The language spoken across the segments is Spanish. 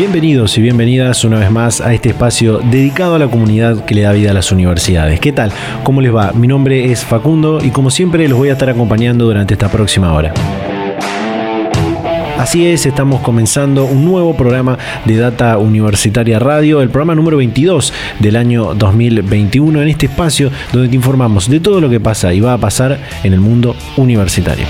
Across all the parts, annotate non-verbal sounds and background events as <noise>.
Bienvenidos y bienvenidas una vez más a este espacio dedicado a la comunidad que le da vida a las universidades. ¿Qué tal? ¿Cómo les va? Mi nombre es Facundo y como siempre los voy a estar acompañando durante esta próxima hora. Así es, estamos comenzando un nuevo programa de Data Universitaria Radio, el programa número 22 del año 2021, en este espacio donde te informamos de todo lo que pasa y va a pasar en el mundo universitario.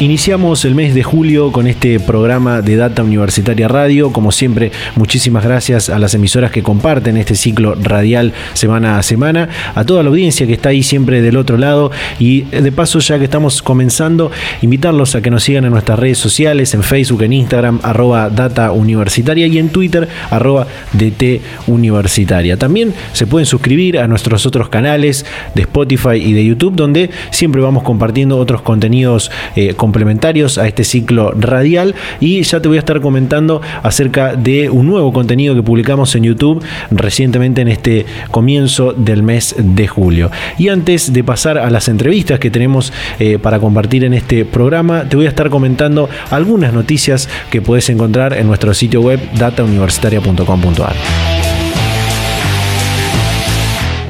Iniciamos el mes de julio con este programa de Data Universitaria Radio. Como siempre, muchísimas gracias a las emisoras que comparten este ciclo radial semana a semana, a toda la audiencia que está ahí siempre del otro lado y de paso ya que estamos comenzando, invitarlos a que nos sigan en nuestras redes sociales, en Facebook, en Instagram, arroba Data Universitaria y en Twitter, arroba DT Universitaria. También se pueden suscribir a nuestros otros canales de Spotify y de YouTube, donde siempre vamos compartiendo otros contenidos eh, complementarios a este ciclo radial y ya te voy a estar comentando acerca de un nuevo contenido que publicamos en YouTube recientemente en este comienzo del mes de julio. Y antes de pasar a las entrevistas que tenemos eh, para compartir en este programa, te voy a estar comentando algunas noticias que puedes encontrar en nuestro sitio web datauniversitaria.com.ar.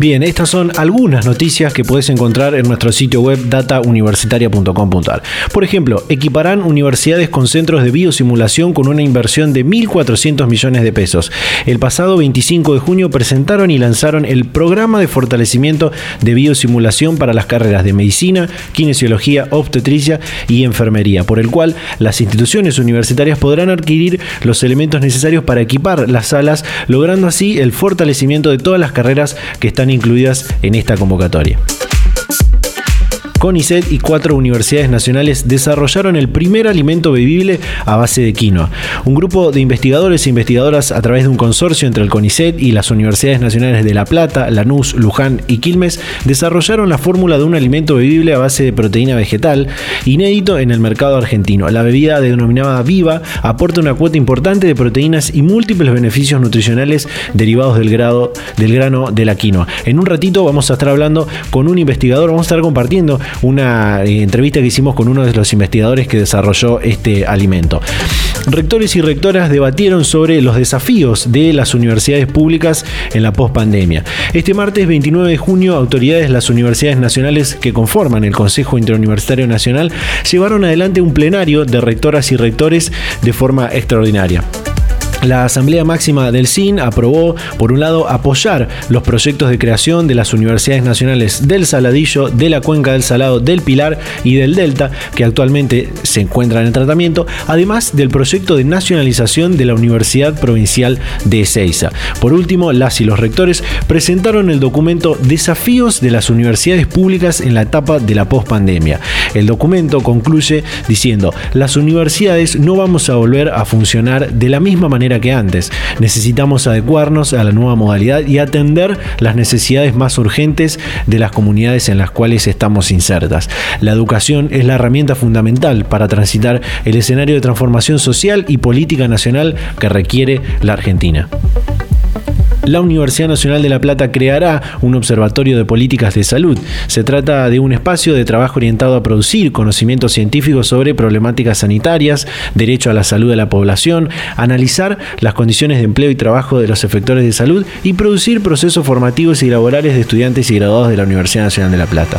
Bien, estas son algunas noticias que puedes encontrar en nuestro sitio web datauniversitaria.com.ar. Por ejemplo, equiparán universidades con centros de biosimulación con una inversión de 1.400 millones de pesos. El pasado 25 de junio presentaron y lanzaron el programa de fortalecimiento de biosimulación para las carreras de medicina, kinesiología, obstetricia y enfermería, por el cual las instituciones universitarias podrán adquirir los elementos necesarios para equipar las salas, logrando así el fortalecimiento de todas las carreras que están incluidas en esta convocatoria. CONICET y cuatro universidades nacionales desarrollaron el primer alimento bebible a base de quinoa. Un grupo de investigadores e investigadoras a través de un consorcio entre el CONICET y las universidades nacionales de La Plata, Lanús, Luján y Quilmes desarrollaron la fórmula de un alimento bebible a base de proteína vegetal inédito en el mercado argentino. La bebida denominada Viva aporta una cuota importante de proteínas y múltiples beneficios nutricionales derivados del, grado, del grano de la quinoa. En un ratito vamos a estar hablando con un investigador, vamos a estar compartiendo una eh, entrevista que hicimos con uno de los investigadores que desarrolló este alimento. Rectores y rectoras debatieron sobre los desafíos de las universidades públicas en la pospandemia. Este martes 29 de junio, autoridades de las universidades nacionales que conforman el Consejo Interuniversitario Nacional llevaron adelante un plenario de rectoras y rectores de forma extraordinaria. La Asamblea Máxima del CIN aprobó, por un lado, apoyar los proyectos de creación de las universidades nacionales del Saladillo, de la Cuenca del Salado, del Pilar y del Delta, que actualmente se encuentran en tratamiento, además del proyecto de nacionalización de la Universidad Provincial de Ezeiza. Por último, las y los rectores presentaron el documento Desafíos de las universidades públicas en la etapa de la pospandemia. El documento concluye diciendo, las universidades no vamos a volver a funcionar de la misma manera que antes. Necesitamos adecuarnos a la nueva modalidad y atender las necesidades más urgentes de las comunidades en las cuales estamos insertas. La educación es la herramienta fundamental para transitar el escenario de transformación social y política nacional que requiere la Argentina la Universidad Nacional de La Plata creará un observatorio de políticas de salud. Se trata de un espacio de trabajo orientado a producir conocimientos científicos sobre problemáticas sanitarias, derecho a la salud de la población, analizar las condiciones de empleo y trabajo de los efectores de salud y producir procesos formativos y laborales de estudiantes y graduados de la Universidad Nacional de La Plata.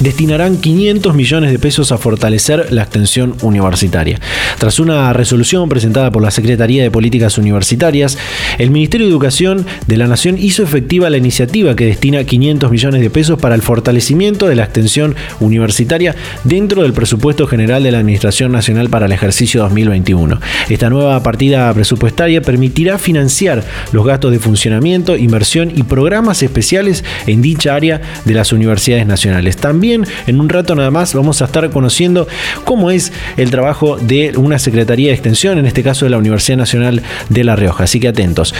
Destinarán 500 millones de pesos a fortalecer la extensión universitaria. Tras una resolución presentada por la Secretaría de Políticas Universitarias, el Ministerio de Educación de la Nación hizo efectiva la iniciativa que destina 500 millones de pesos para el fortalecimiento de la extensión universitaria dentro del presupuesto general de la Administración Nacional para el ejercicio 2021. Esta nueva partida presupuestaria permitirá financiar los gastos de funcionamiento, inversión y programas especiales en dicha área de las universidades nacionales. También en un rato nada más vamos a estar conociendo cómo es el trabajo de una Secretaría de Extensión, en este caso de la Universidad Nacional de La Rioja. Así que atentos.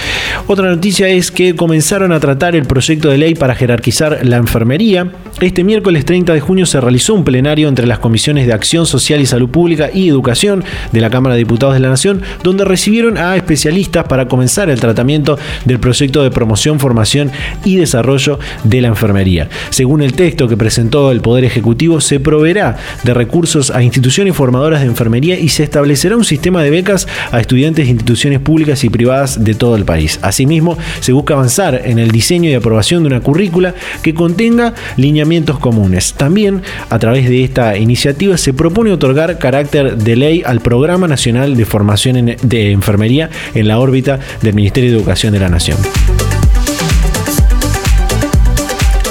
Otra noticia es que comenzaron a tratar el proyecto de ley para jerarquizar la enfermería. Este miércoles 30 de junio se realizó un plenario entre las comisiones de Acción Social y Salud Pública y Educación de la Cámara de Diputados de la Nación, donde recibieron a especialistas para comenzar el tratamiento del proyecto de promoción, formación y desarrollo de la enfermería. Según el texto que presentó el Poder Ejecutivo, se proveerá de recursos a instituciones formadoras de enfermería y se establecerá un sistema de becas a estudiantes de instituciones públicas y privadas de todo el país. Asimismo, se busca avanzar en el diseño y aprobación de una currícula que contenga lineamientos comunes. También, a través de esta iniciativa, se propone otorgar carácter de ley al Programa Nacional de Formación de Enfermería en la órbita del Ministerio de Educación de la Nación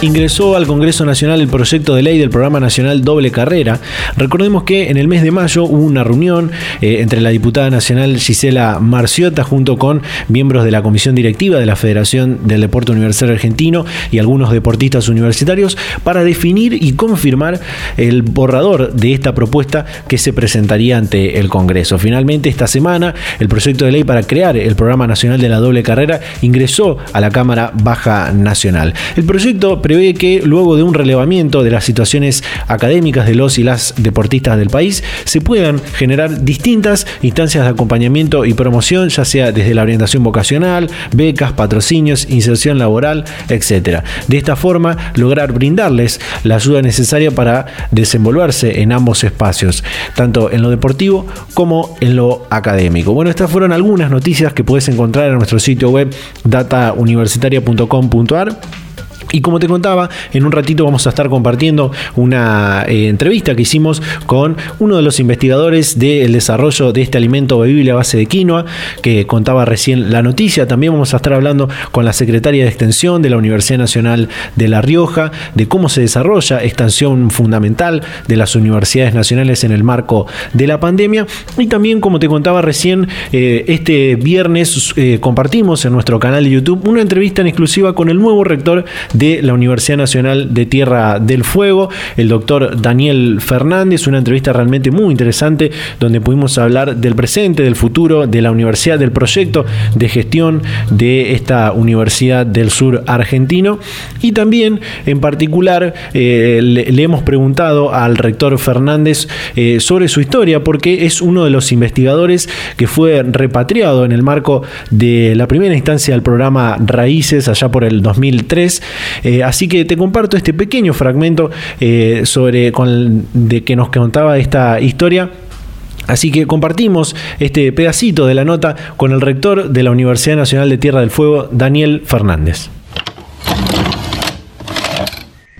ingresó al Congreso Nacional el proyecto de ley del Programa Nacional Doble Carrera. Recordemos que en el mes de mayo hubo una reunión eh, entre la diputada nacional Gisela Marciota junto con miembros de la comisión directiva de la Federación del Deporte Universal Argentino y algunos deportistas universitarios para definir y confirmar el borrador de esta propuesta que se presentaría ante el Congreso. Finalmente, esta semana, el proyecto de ley para crear el Programa Nacional de la Doble Carrera ingresó a la Cámara Baja Nacional. El proyecto prevé que luego de un relevamiento de las situaciones académicas de los y las deportistas del país, se puedan generar distintas instancias de acompañamiento y promoción, ya sea desde la orientación vocacional, becas, patrocinios, inserción laboral, etc. De esta forma, lograr brindarles la ayuda necesaria para desenvolverse en ambos espacios, tanto en lo deportivo como en lo académico. Bueno, estas fueron algunas noticias que puedes encontrar en nuestro sitio web datauniversitaria.com.ar y como te contaba, en un ratito vamos a estar compartiendo una eh, entrevista que hicimos con uno de los investigadores del desarrollo de este alimento bebible a base de quinoa, que contaba recién la noticia. También vamos a estar hablando con la secretaria de Extensión de la Universidad Nacional de La Rioja, de cómo se desarrolla extensión fundamental de las universidades nacionales en el marco de la pandemia. Y también, como te contaba recién, eh, este viernes eh, compartimos en nuestro canal de YouTube una entrevista en exclusiva con el nuevo rector de la Universidad Nacional de Tierra del Fuego, el doctor Daniel Fernández, una entrevista realmente muy interesante donde pudimos hablar del presente, del futuro, de la universidad, del proyecto de gestión de esta Universidad del Sur argentino. Y también en particular eh, le, hemos preguntado al rector Fernández eh, sobre su historia porque es uno de los investigadores que fue repatriado en el marco de la primera instancia del programa Raíces allá por el 2003 eh, así que te comparto este pequeño fragmento eh, sobre de que nos contaba esta historia. Así que compartimos este pedacito de la nota con el rector de la Universidad Nacional de Tierra del Fuego, Daniel Fernández.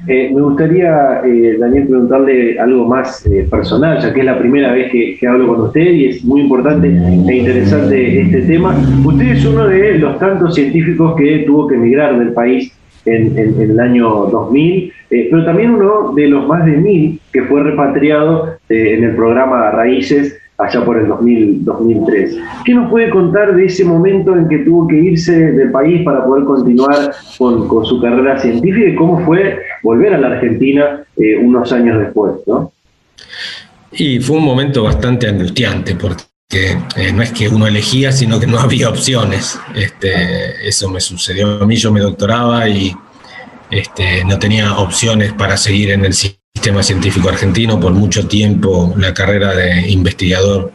Eh, me gustaría, Daniel, preguntarle algo más personal, ya que es la primera vez que, que, hablo con usted y es muy importante e interesante este tema. Usted es uno de los tantos científicos que tuvo que emigrar del país en, el año 2000, eh, pero también uno de los más de mil que fue repatriado eh, en el programa Raíces allá por el 2000, 2003. ¿Qué nos puede contar de ese momento en que tuvo que irse del país para poder continuar con, su carrera científica y cómo fue volver a la Argentina eh, unos años después? ¿no? Y fue un momento bastante angustiante porque no es que uno elegía, sino que no <laughs> había opciones. Este, eso me sucedió a mí, yo me doctoraba y este, no tenía opciones para seguir en el sistema científico argentino. Por mucho tiempo la carrera de investigador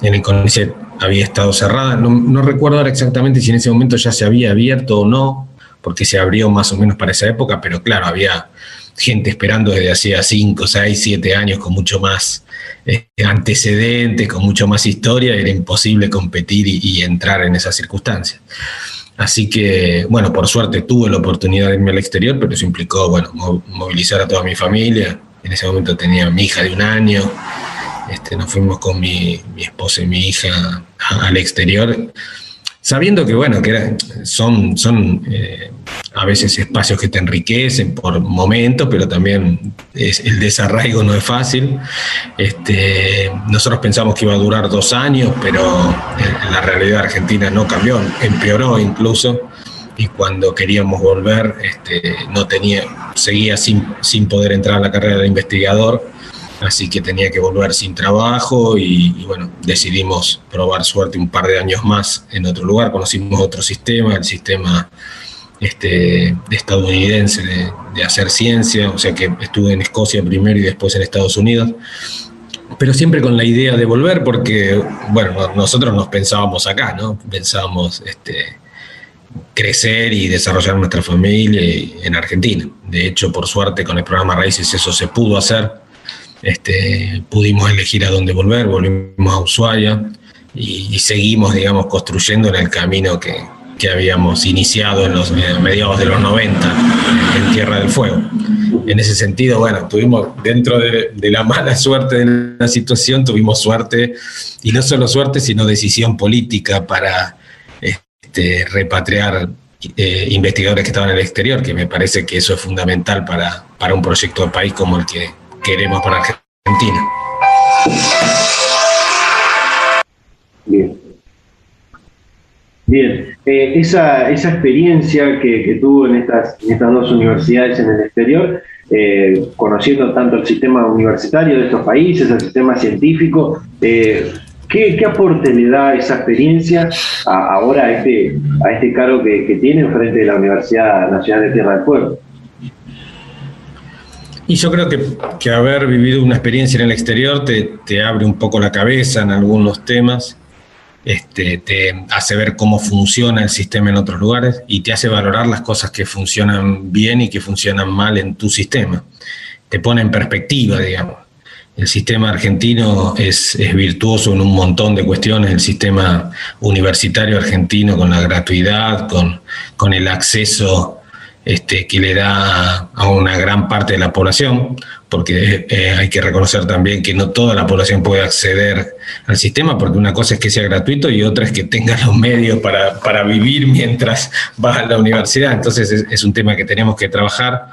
en el CONICET había estado cerrada. No, recuerdo ahora exactamente si en ese momento ya se había abierto o no, porque se abrió más o menos para esa época, pero claro, había gente esperando desde hacía 5, 6, 7 años con mucho más eh, antecedentes, con mucho más historia, era imposible competir y entrar en esas circunstancias. Así que, bueno, por suerte tuve la oportunidad de irme al exterior, pero eso implicó, bueno, movilizar a toda mi familia, en ese momento tenía mi hija de un año, este, nos fuimos con mi, esposa y mi hija al exterior, sabiendo que, bueno, que son, son eh, a veces espacios que te enriquecen por momentos, pero también el desarraigo no es fácil. Este, nosotros pensamos que iba a durar dos años, pero la realidad argentina no cambió, empeoró incluso. Y cuando queríamos volver, este, no tenía, seguía sin, sin poder entrar a la carrera de investigador así que tenía que volver sin trabajo y, bueno, decidimos probar suerte un par de años más en otro lugar, conocimos otro sistema, el sistema este, estadounidense de, hacer ciencia, o sea que estuve en Escocia primero y después en Estados Unidos, pero siempre con la idea de volver porque, bueno, nosotros nos pensábamos acá, ¿no? Pensábamos este, crecer y desarrollar nuestra familia en Argentina. De hecho, por suerte con el programa Raíces eso se pudo hacer este, pudimos elegir a dónde volver, volvimos a Ushuaia y, seguimos, digamos, construyendo en el camino que, habíamos iniciado en los mediados de los 90 en Tierra del Fuego. En ese sentido, bueno, tuvimos dentro de, la mala suerte de la situación, tuvimos suerte, y no solo suerte, sino decisión política para este, repatriar eh, investigadores que estaban en el exterior, que me parece que eso es fundamental para, para un proyecto de país como el que queremos para Argentina. Bien. Bien, eh, esa, esa, experiencia que, tuvo en estas, estas dos universidades en el exterior, eh, conociendo tanto el sistema universitario de estos países, el sistema científico, eh, ¿qué, aporte le da esa experiencia ahora a este, a este cargo que, tiene frente de la Universidad Nacional de Tierra del Fuego? Y yo creo que, que, haber vivido una experiencia en el exterior te, te, abre un poco la cabeza en algunos temas, este, te hace ver cómo funciona el sistema en otros lugares y te hace valorar las cosas que funcionan bien y que funcionan mal en tu sistema. Te pone en perspectiva, digamos. El sistema argentino es, es virtuoso en un montón de cuestiones, el sistema universitario argentino con la gratuidad, con, con el acceso este, que le da a una gran parte de la población, porque eh, hay que reconocer también que no toda la población puede acceder al sistema, porque una cosa es que sea gratuito y otra es que tenga los medios para, para vivir mientras va a la universidad. Entonces es, un tema que tenemos que trabajar,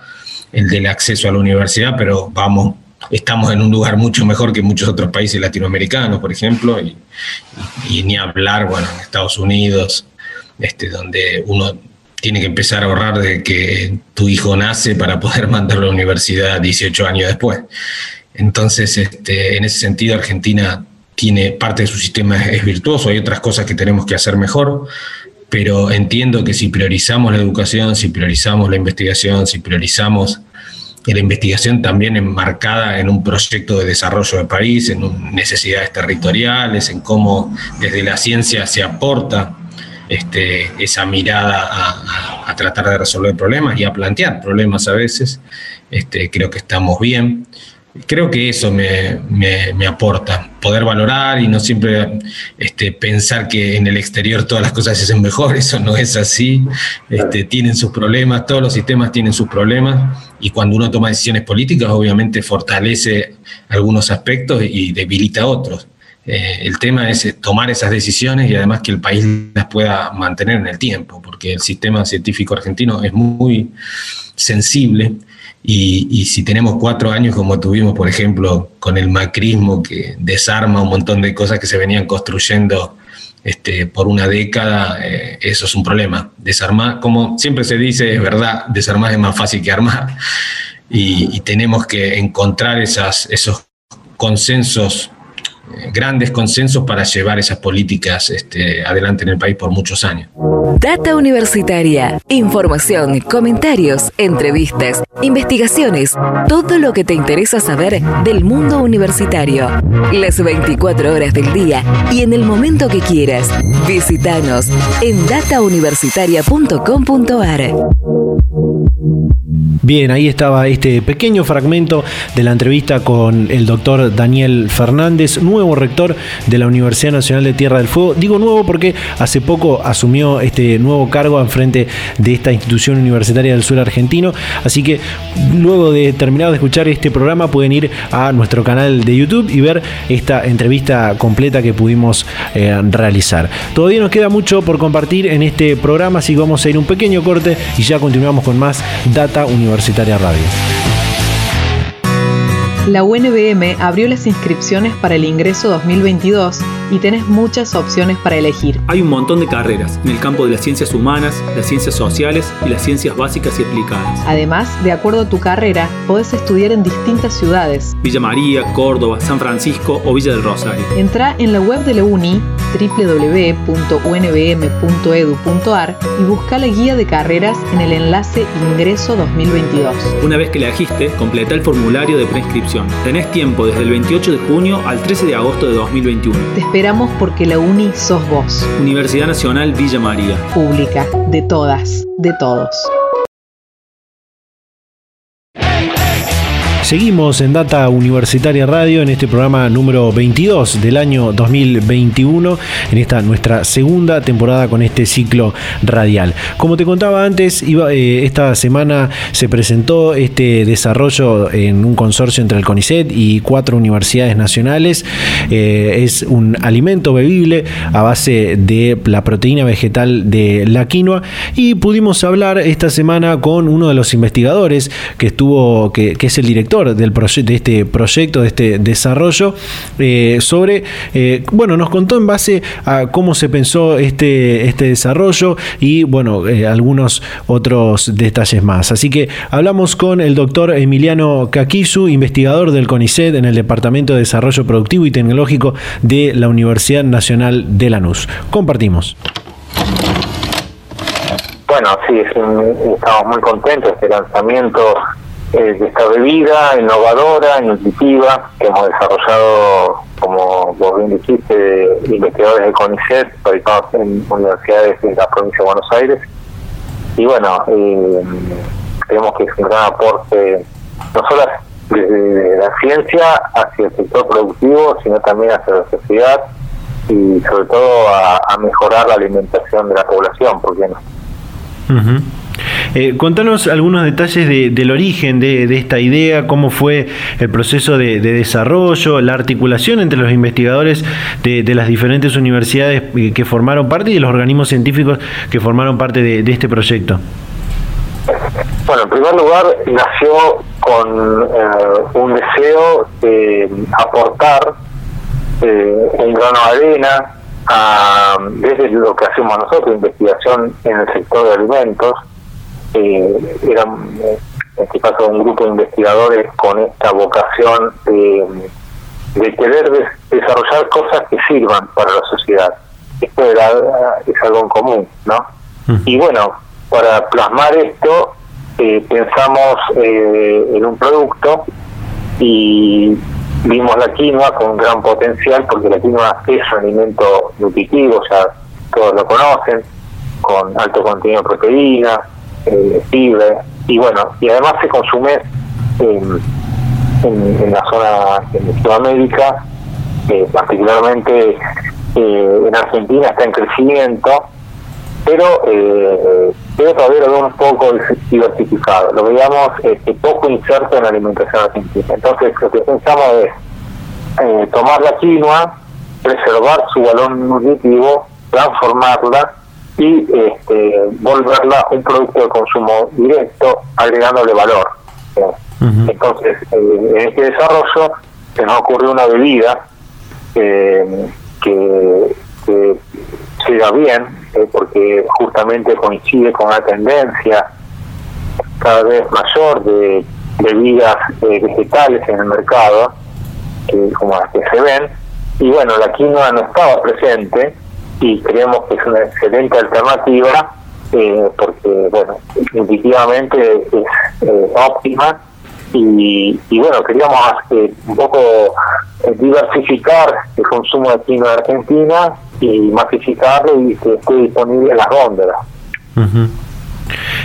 el del acceso a la universidad, pero vamos, estamos en un lugar mucho mejor que muchos otros países latinoamericanos, por ejemplo, y, y, ni hablar, bueno, en Estados Unidos, este, donde uno tiene que empezar a ahorrar de que tu hijo nace para poder <laughs> mandarlo a la universidad 18 años después. Entonces, este, en ese sentido, Argentina tiene parte de su sistema es virtuoso, hay otras cosas que tenemos que hacer mejor, pero entiendo que si priorizamos la educación, si priorizamos la investigación, si priorizamos la investigación también enmarcada en un proyecto de desarrollo del país, en necesidades territoriales, en cómo desde la ciencia se aporta este, esa mirada a, tratar de resolver problemas y a plantear problemas a veces. Este, creo que estamos bien. Creo que eso me, aporta, poder valorar y no siempre este, pensar que en el exterior todas las cosas se hacen mejor, eso no es así, este, tienen sus problemas, todos los sistemas tienen sus problemas y cuando uno toma decisiones políticas obviamente fortalece algunos aspectos y debilita otros. Eh, el tema es eh, tomar esas decisiones y además que el país las pueda mantener en el tiempo, porque el sistema científico argentino es muy sensible y, si tenemos cuatro años como tuvimos, por ejemplo, con el macrismo que desarma un montón de cosas que se venían construyendo este, por una década, eh, eso es un problema. Desarmar, como siempre se dice, es verdad, desarmar es más fácil que armar y, tenemos que encontrar esos consensos grandes consensos para llevar esas políticas este, adelante en el país por muchos años. Data Universitaria. Información, comentarios, entrevistas, investigaciones, todo lo que te interesa saber del mundo universitario. Las 24 horas del día y en el momento que quieras. Visítanos en datauniversitaria.com.ar. Bien, ahí estaba este pequeño fragmento de la entrevista con el doctor Daniel Fernández, nuevo rector de la Universidad Nacional de Tierra del Fuego. Digo nuevo porque hace poco asumió este nuevo cargo en frente de esta institución universitaria del sur argentino. Así que luego de terminar de escuchar este programa pueden ir a nuestro canal de YouTube y ver esta entrevista completa que pudimos eh, realizar. Todavía nos queda mucho por compartir en este programa, así que vamos a ir un pequeño corte y ya continuamos con más Data Universitaria Radio. La UNBM abrió las inscripciones para el ingreso 2022 y tenés muchas opciones para elegir. Hay un montón de carreras en el campo de las ciencias humanas, las ciencias sociales y las ciencias básicas y aplicadas. Además, de acuerdo a tu carrera, podés estudiar en distintas ciudades. Villa María, Córdoba, San Francisco o Villa del Rosario. Entra en la web de la UNI www.unbm.edu.ar y busca la guía de carreras en el enlace Ingreso 2022. Una vez que la elegiste, completa el formulario de preinscripción. Tenés tiempo desde el 28 de junio al 13 de agosto de 2021. Te esperamos porque la UNI sos vos. Universidad Nacional Villa María. Pública, de todas, de todos. Seguimos en Data Universitaria Radio en este programa número 22 del año 2021, en esta nuestra segunda temporada con este ciclo radial. Como te contaba antes, eh, esta semana se presentó este desarrollo en un consorcio entre el CONICET y cuatro universidades nacionales. Eh, es un alimento bebible a base de la proteína vegetal de la quinoa y pudimos hablar esta semana con uno de los investigadores que estuvo, que es el director del de este proyecto, de este desarrollo, eh, sobre, eh, bueno, nos contó en base a cómo se pensó este, este desarrollo y, bueno, eh, algunos otros detalles más. Así que hablamos con el doctor Emiliano Kakisu, investigador del CONICET en el Departamento de Desarrollo Productivo y Tecnológico de la Universidad Nacional de Lanús. Compartimos. Bueno, sí, estamos muy contentos de este lanzamiento de esta bebida innovadora, nutritiva, que hemos desarrollado, como vos bien dijiste, investigadores de CONICET, fabricados en universidades de la provincia de Buenos Aires. Y bueno, eh, creemos que es un gran aporte, no solo desde la ciencia hacia el sector productivo, sino también hacia la sociedad y sobre todo a, mejorar la alimentación de la población, ¿por qué no? Eh, contanos algunos detalles del origen de, esta idea, cómo fue el proceso de, desarrollo, la articulación entre los investigadores de, las diferentes universidades eh, que formaron parte y de los organismos científicos que formaron parte de, este proyecto. Bueno, en primer lugar, nació con eh, un deseo de aportar un grano de arena desde lo que hacemos nosotros, investigación en el sector de alimentos, eh, eran en este caso un grupo de investigadores con esta vocación de, querer desarrollar cosas que sirvan para la sociedad. Esto era, es algo en común, ¿no? Y bueno, para plasmar esto, eh, pensamos eh, en un producto y vimos la quinoa con un gran potencial porque la quinoa es un alimento nutritivo, ya todos lo conocen, con alto contenido de proteínas, eh, y bueno, y además se consume en, en, la zona de Sudamérica, eh, particularmente eh, en Argentina está en crecimiento, pero, eh, pero todavía un poco diversificado, lo veíamos este, poco inserto en la alimentación argentina. Entonces lo que pensamos es tomar la quinoa, preservar su valor nutritivo, transformarla y este, volverla un producto de consumo directo, agregándole valor. Entonces, eh, en este desarrollo se nos ocurrió una bebida eh, que, que llega bien, eh, porque justamente coincide con una tendencia cada vez mayor de bebidas vegetales en el mercado, como las que se ven, y bueno, la quinoa no estaba presente, y creemos que es una excelente alternativa eh, porque, bueno, intuitivamente es eh, óptima y, bueno, queríamos eh, un poco diversificar el consumo de quinoa en Argentina y masificarlo y que esté disponible en las góndolas.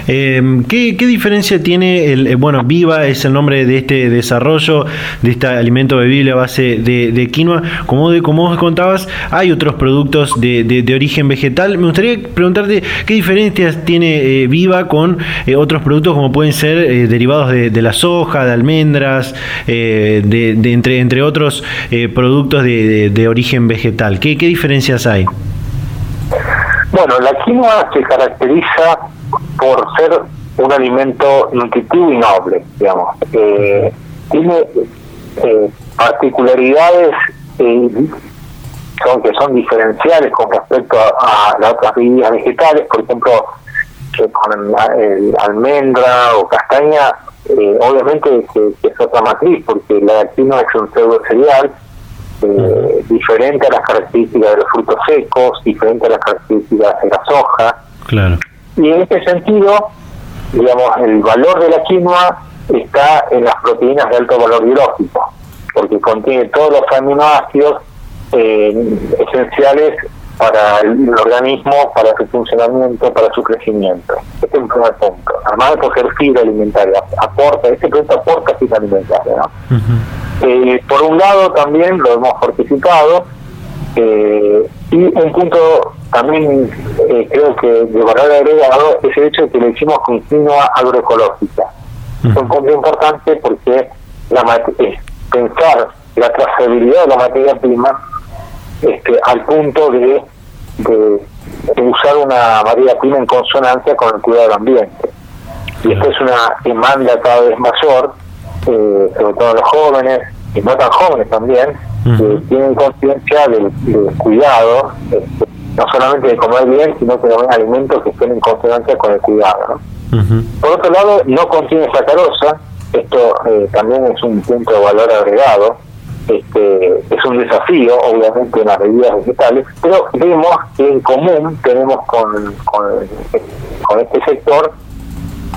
Em, ¿qué, diferencia tiene el, eh, bueno, Viva es el nombre de este desarrollo, de este alimento bebible a base de, quinoa? Como, de, como vos contabas, hay otros productos de, origen vegetal. Me gustaría preguntarte qué diferencias tiene eh, Viva con eh, otros productos como pueden ser derivados de, la soja, de almendras, de, entre, entre otros productos de, origen vegetal. ¿Qué, ¿Qué diferencias hay? Bueno, la quinoa se caracteriza por ser un alimento nutritivo y noble, digamos. Eh, tiene eh, particularidades eh, que son diferenciales con respecto a, las otras bebidas vegetales, por ejemplo, con el almendra o castaña, obviamente que, es otra matriz, porque la quinoa es un pseudo cereal, diferente a las características de los frutos secos, diferente a las características de la soja. Claro. Y en este sentido, digamos, el valor de la quinoa está en las proteínas de alto valor biológico, porque contiene todos los aminoácidos eh, esenciales para el, organismo, para su funcionamiento, para su crecimiento. Este es un primer punto. Además de ser fibra alimentaria, aporta, este producto aporta fibra alimentaria. ¿no? eh, por un lado también lo hemos fortificado, eh, y un punto también eh, creo que de valor agregado es el hecho de que lo hicimos con quinoa agroecológica. Es un punto importante porque la pensar la trazabilidad de la materia prima este, al punto de, de, usar una materia prima en consonancia con el cuidado del ambiente. Y esto es una demanda cada vez mayor, eh, sobre todo los jóvenes, y no tan jóvenes también, que tienen conciencia del, cuidado, este, no solamente de comer bien, sino que comer alimentos que estén en consonancia con el cuidado. Por otro lado, no contiene sacarosa, esto eh, también es un punto de valor agregado, este, es un desafío, obviamente, en las bebidas vegetales, pero vemos que en común tenemos con, con, este sector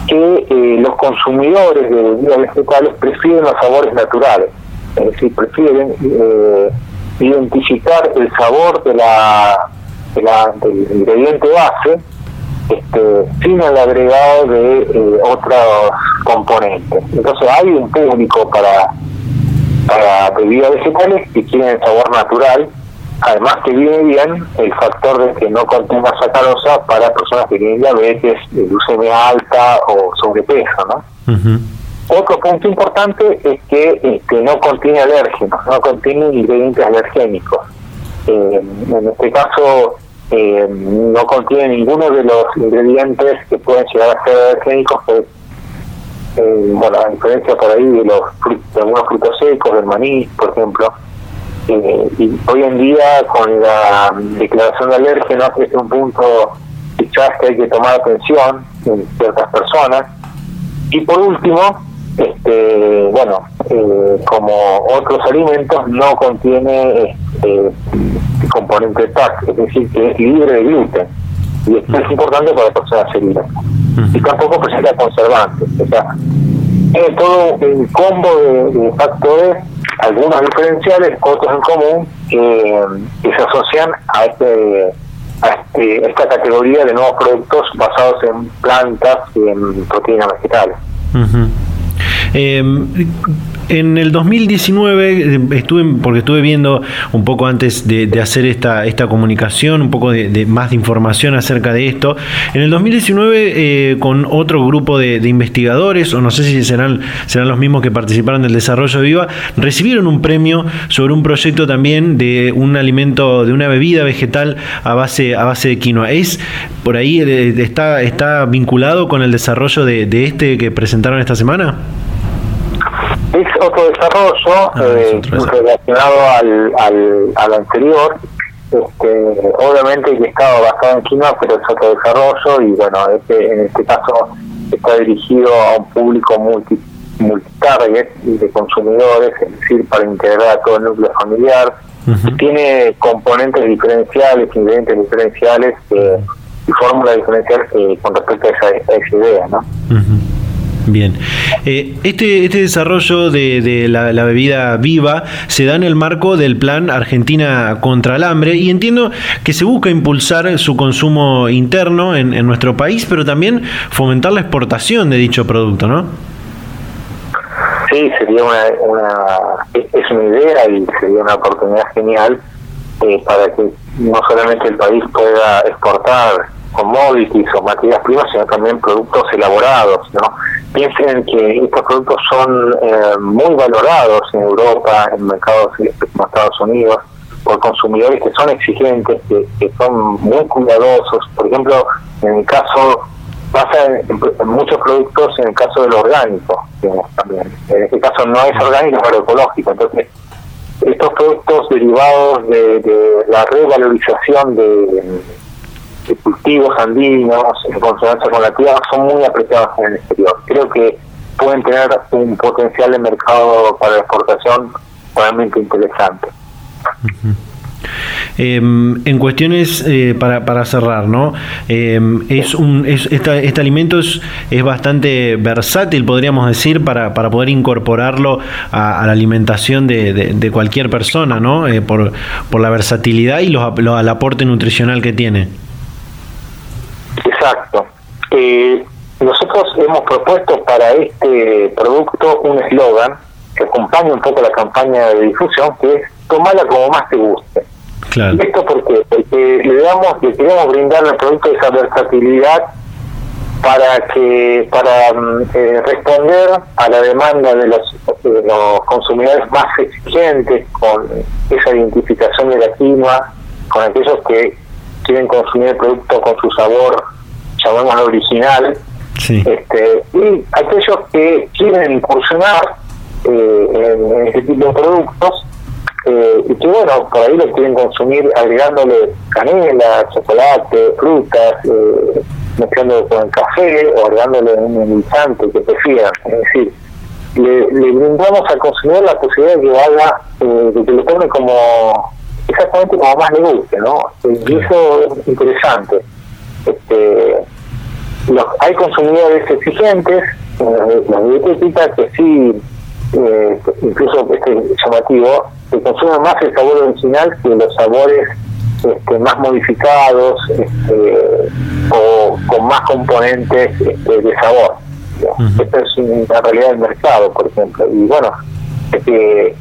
que eh, los consumidores de bebidas vegetales prefieren los sabores naturales es decir, prefieren eh, identificar el sabor de la, del ingrediente base este, sin el agregado de eh, otros componentes. Entonces hay un público para, para bebidas vegetales que quieren el sabor natural, además que viene bien el factor de que no contenga sacarosa para personas que tienen diabetes, glucemia alta o sobrepeso, ¿no? Otro punto importante es que este, no contiene alérgenos, no contiene ingredientes alergénicos. Eh, en este caso, eh, no contiene ninguno de los ingredientes que pueden llegar a ser alergénicos, pues, eh, bueno, a diferencia por ahí de, los de algunos frutos secos, del maní, por ejemplo. y hoy en día, con la declaración de alérgenos, es un punto quizás que hay que tomar atención en ciertas personas. Y por último, este, bueno, eh, como otros alimentos, no contiene este, componente TAC, es decir, que es libre de gluten. Y esto es importante para personas heridas. Y tampoco presenta conservantes. O sea, es todo un combo de, factores, algunos diferenciales, otros en común, que se asocian a este a este, esta categoría de nuevos productos basados en plantas y en proteínas vegetales. Eh, en el 2019 eh, estuve, porque estuve viendo un poco antes de, hacer esta, esta comunicación, un poco de, más de información acerca de esto. En el 2019, eh, con otro grupo de, investigadores, o no sé si serán, serán los mismos que participaron del desarrollo de Viva, recibieron un premio sobre un proyecto también de un alimento, de una bebida vegetal a base, a base de quinoa. ¿Es por ahí, eh, está, está vinculado con el desarrollo de este que presentaron esta semana? Es otro desarrollo ah, eh, relacionado al, al, al anterior, este, obviamente que estaba basado en quinoa, pero es otro desarrollo y bueno, este, en este caso está dirigido a un público multi multitarget de consumidores, es decir, para integrar a todo el núcleo familiar. Tiene componentes diferenciales, ingredientes diferenciales y fórmulas diferenciales con respecto a esa, idea, ¿no? Bien. Eh, este, este desarrollo de, la, bebida viva se da en el marco del plan Argentina contra el hambre y entiendo que se busca impulsar su consumo interno en, nuestro país, pero también fomentar la exportación de dicho producto, ¿no? Sí, sería una, es una idea y sería una oportunidad genial eh, para que no solamente el país pueda exportar commodities o materias primas, sino también productos elaborados. ¿no? Piensen que estos productos son eh, muy valorados en Europa, en mercados como Estados Unidos, por consumidores que son exigentes, que, son muy cuidadosos. Por ejemplo, en el caso, pasa en, muchos productos en el caso del orgánico, también. En este caso no es orgánico, pero ecológico. Entonces, estos productos derivados de la revalorización de cultivos andinos en consonancia con la tierra son muy apreciados en el exterior. Creo que pueden tener un potencial de mercado para la exportación realmente interesante. Em, en cuestiones eh, para, para cerrar, ¿no? Em, es un, es, este alimento es, es, bastante versátil, podríamos decir, para, para poder incorporarlo a, la alimentación de, de, cualquier persona, ¿no? Eh, por, por la versatilidad y los, lo, el aporte nutricional que tiene. Exacto. Eh, nosotros hemos propuesto para este producto un eslogan que acompaña un poco la campaña de difusión, que es tomala como más te guste. Claro. ¿Y esto porque le damos, le queremos brindar al producto esa versatilidad para que para mm, eh, responder a la demanda de los, de los consumidores más exigentes con esa identificación de la quinoa, con aquellos que quieren consumir el producto con su sabor llamamos original, este, y aquellos que quieren incursionar eh, en, este tipo de productos eh, y que bueno, por ahí lo quieren consumir agregándole canela, chocolate, frutas, eh, mezclándolo con el café o agregándole un endulzante que prefieran. Es decir, le, le, brindamos al consumidor la posibilidad de que haga, eh, de que lo tome como exactamente como más le guste, ¿no? Y eso es interesante. Este, los, hay consumidores exigentes, los dietéticas que sí, eh, incluso este llamativo, que consumen más el sabor original que los sabores este, más modificados este, o con más componentes este, de sabor. Esta es una realidad del mercado, por ejemplo. Y bueno, es que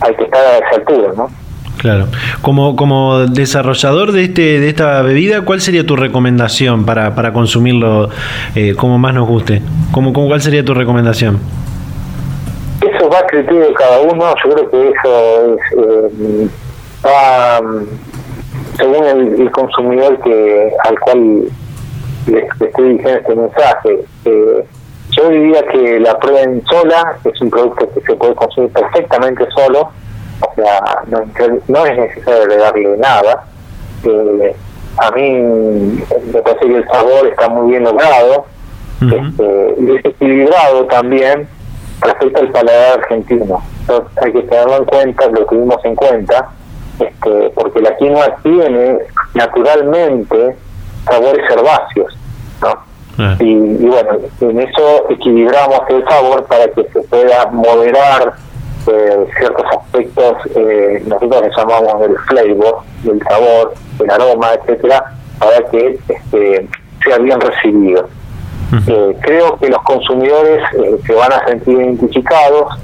hay que estar a esa altura, ¿no? Claro. Como, como desarrollador de este de esta bebida, ¿cuál sería tu recomendación para, para consumirlo eh, como más nos guste? ¿Cómo, cómo, ¿Cuál sería tu recomendación? Eso va a criterio de cada uno. Yo creo que eso es, eh, va según el, consumidor que al cual le, estoy diciendo este mensaje. Eh, yo diría que la prueben sola, es un producto que se puede consumir perfectamente solo o sea, no, es necesario agregarle nada. Eh, a mí me parece que el sabor está muy bien logrado este, y es equilibrado también respecto al paladar argentino. Entonces hay que tenerlo en cuenta, lo tuvimos en cuenta, este, porque la quinoa tiene naturalmente sabores herbáceos, ¿no? Y, y, bueno, en eso equilibramos el sabor para que se pueda moderar ciertos aspectos, eh, nosotros le llamamos del flavor, del sabor, del aroma, etcétera, para que este, sea bien recibido. Eh, creo que los consumidores eh, se van a sentir identificados,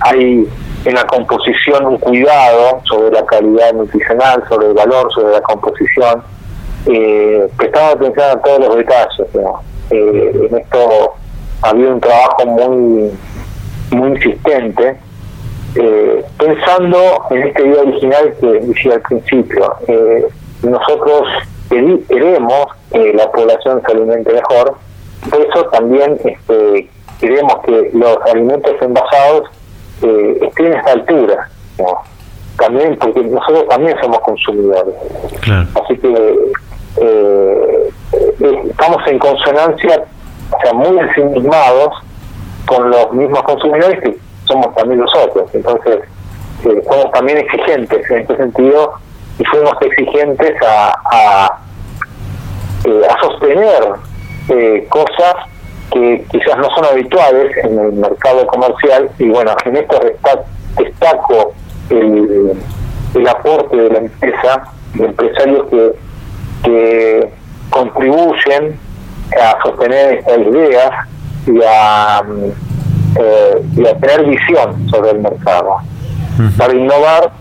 hay en la composición un cuidado sobre la calidad nutricional, sobre el valor, sobre la composición, eh, prestando atención a todos los detalles. en esto había un trabajo muy muy insistente, eh, pensando en este idea original que decía al principio. Eh, nosotros queremos que la población se alimente mejor, por eso también este, queremos que los alimentos envasados eh, estén a esta altura. También, porque nosotros también somos consumidores. Así que eh, estamos en consonancia, o sea, muy ensimismados con los mismos consumidores que somos también nosotros. Entonces, eh, somos también exigentes en este sentido y fuimos exigentes a, a, eh, sostener eh, cosas que quizás no son habituales en el mercado comercial y bueno, en esto destaco el, el aporte de la empresa, de empresarios que, que contribuyen a sostener estas ideas y a, eh, y a tener visión sobre el mercado. Para innovar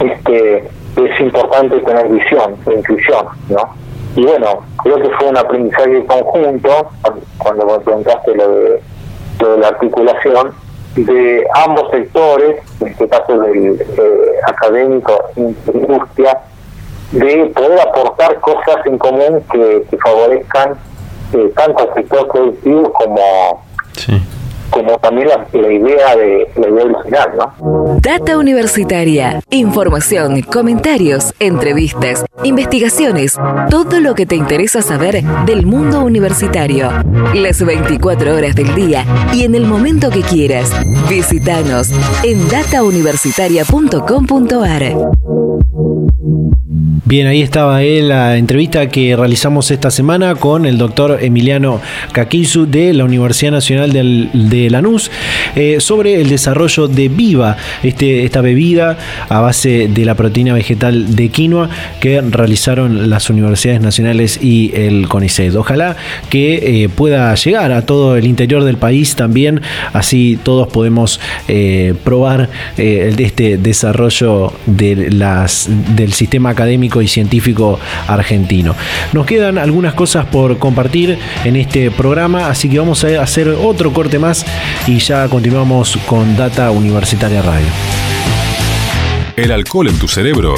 este, es importante tener visión, intuición, ¿no? Y bueno, creo que fue un aprendizaje conjunto, cuando me preguntaste lo de, lo de la articulación, de ambos sectores, en este caso del eh, académico e industria, de poder aportar cosas en común que, favorezcan eh, tanto al sector productivo como, como también la, idea de la idea original, ¿no? Data Universitaria. Información, comentarios, entrevistas, investigaciones, todo lo que te interesa saber del mundo universitario. Las 24 horas del día y en el momento que quieras. Visítanos en datauniversitaria.com.ar. Bien, ahí estaba él, la entrevista que realizamos esta semana con el doctor Emiliano Kakisu de la Universidad Nacional de Lanús eh, sobre el desarrollo de Viva, este, esta bebida a base de la proteína vegetal de quinoa que realizaron las universidades nacionales y el CONICET. Ojalá que eh, pueda llegar a todo el interior del país también, así todos podemos eh, probar este desarrollo del sistema académico y científico argentino. Nos quedan algunas cosas por compartir en este programa, así que vamos a hacer otro corte más y ya continuamos con Data Universitaria Radio. El alcohol en tu cerebro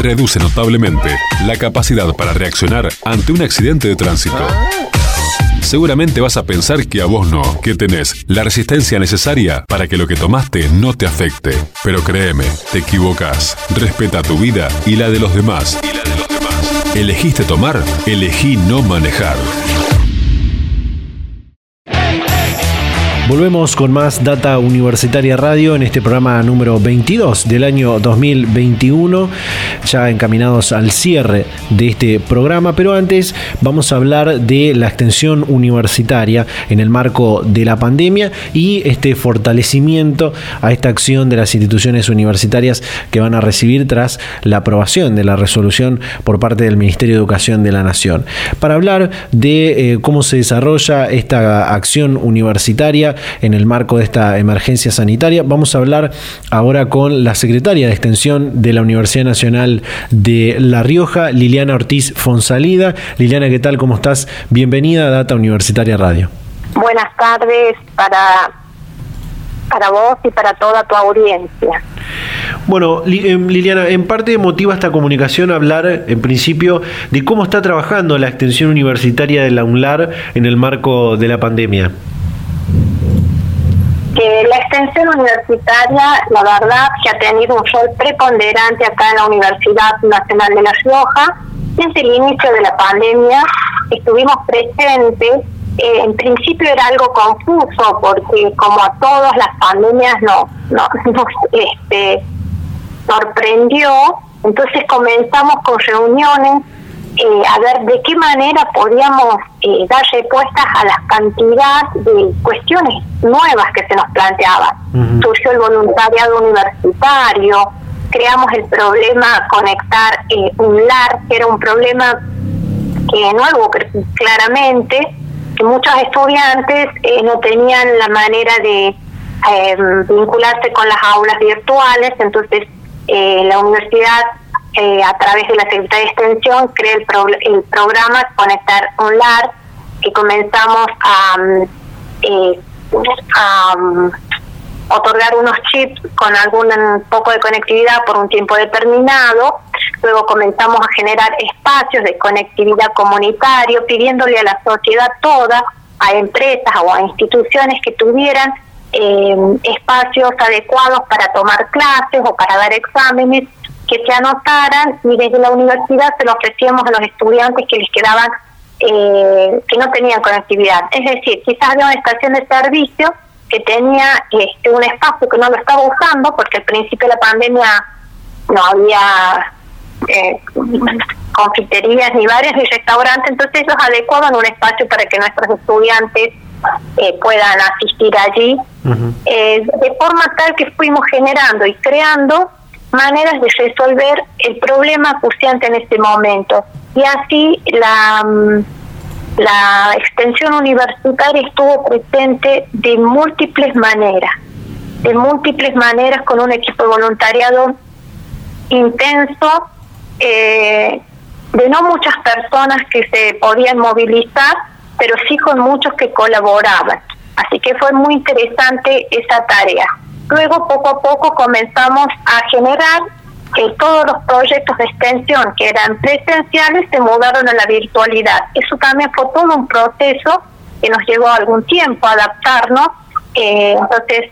reduce notablemente la capacidad para reaccionar ante un accidente de tránsito. Seguramente vas a pensar que a vos no, que tenés la resistencia necesaria para que lo que tomaste no te afecte. Pero créeme, te equivocas. Respeta tu vida y la de los demás. Y la de los demás. ¿Elegiste tomar? Elegí no manejar. Volvemos con más Data Universitaria Radio en este programa número 22 del año 2021, ya encaminados al cierre de este programa, pero antes vamos a hablar de la extensión universitaria en el marco de la pandemia y este fortalecimiento a esta acción de las instituciones universitarias que van a recibir tras la aprobación de la resolución por parte del Ministerio de Educación de la Nación. Para hablar de eh, cómo se desarrolla esta acción universitaria, en el marco de esta emergencia sanitaria. Vamos a hablar ahora con la secretaria de Extensión de la Universidad Nacional de La Rioja, Liliana Ortiz Fonsalida. Liliana, ¿qué tal? ¿Cómo estás? Bienvenida a Data Universitaria Radio. Buenas tardes para, para vos y para toda tu audiencia. Bueno, eh, Liliana, en parte motiva esta comunicación hablar, en principio, de cómo está trabajando la extensión universitaria de la UNLAR en el marco de la pandemia que la extensión universitaria, la verdad, que ha tenido un rol preponderante acá en la Universidad Nacional de La Rioja. Desde el inicio de la pandemia estuvimos presentes. Eh, en principio era algo confuso porque como a todas las pandemias no, no, <laughs> nos este, sorprendió, entonces comenzamos con reuniones eh, a ver de qué manera podíamos eh, dar respuestas a la cantidad de cuestiones nuevas que se nos planteaban. Surgió el voluntariado universitario, creamos el problema conectar eh, un LAR, que era un problema que nuevo claramente, que muchos estudiantes no tenían la manera de vincularse con las aulas virtuales, entonces la universidad eh, a través de la Secretaría de Extensión crea el, el programa Conectar Online que comenzamos a, mm, eh, mm, otorgar unos chips con algún poco de conectividad por un tiempo determinado. Luego comenzamos a generar espacios de conectividad comunitario, pidiéndole a la sociedad toda, a empresas o a instituciones que tuvieran eh, espacios adecuados para tomar clases o para dar exámenes que se anotaran y desde la universidad se lo ofrecíamos a los estudiantes que les quedaban, eh, que no tenían conectividad. Es decir, quizás había una estación de servicio que tenía este, un espacio que no lo estaba usando porque al principio de la pandemia no había... Eh, confiterías, ni bares, ni restaurantes, entonces ellos adecuaban un espacio para que nuestros estudiantes eh, puedan asistir allí, eh, de forma tal que fuimos generando y creando maneras de resolver el problema acuciante en este momento. Y así la, mm, la extensión universitaria estuvo presente de múltiples maneras, de múltiples maneras con un equipo de voluntariado intenso, eh, de no muchas personas que se podían movilizar, pero sí con muchos que colaboraban. Así que fue muy interesante esa tarea. Luego, poco a poco, comenzamos a generar que todos los proyectos de extensión que eran presenciales se mudaron a la virtualidad. Eso también fue todo un proceso que nos llevó algún tiempo a adaptarnos. Eh, entonces,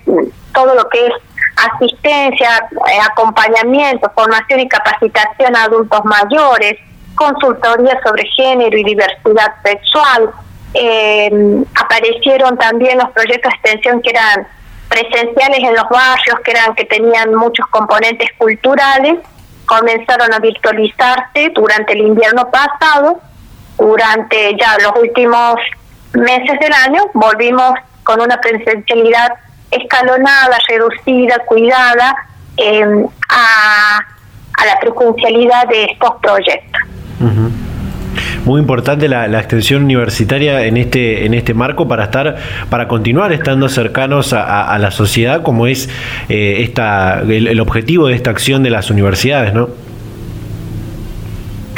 todo lo que es asistencia, eh, acompañamiento, formación y capacitación a adultos mayores, consultoría sobre género y diversidad sexual. Eh, aparecieron también los proyectos de extensión que eran presenciales en los barrios, que eran que tenían muchos componentes culturales, comenzaron a virtualizarse durante el invierno pasado. Durante ya los últimos meses del año volvimos con una presencialidad escalonada, reducida, cuidada eh, a, a, la presencialidad de estos proyectos. Muy importante la, extensión universitaria en este en este marco para estar para continuar estando cercanos a, la sociedad como es eh, esta el, objetivo de esta acción de las universidades, ¿no?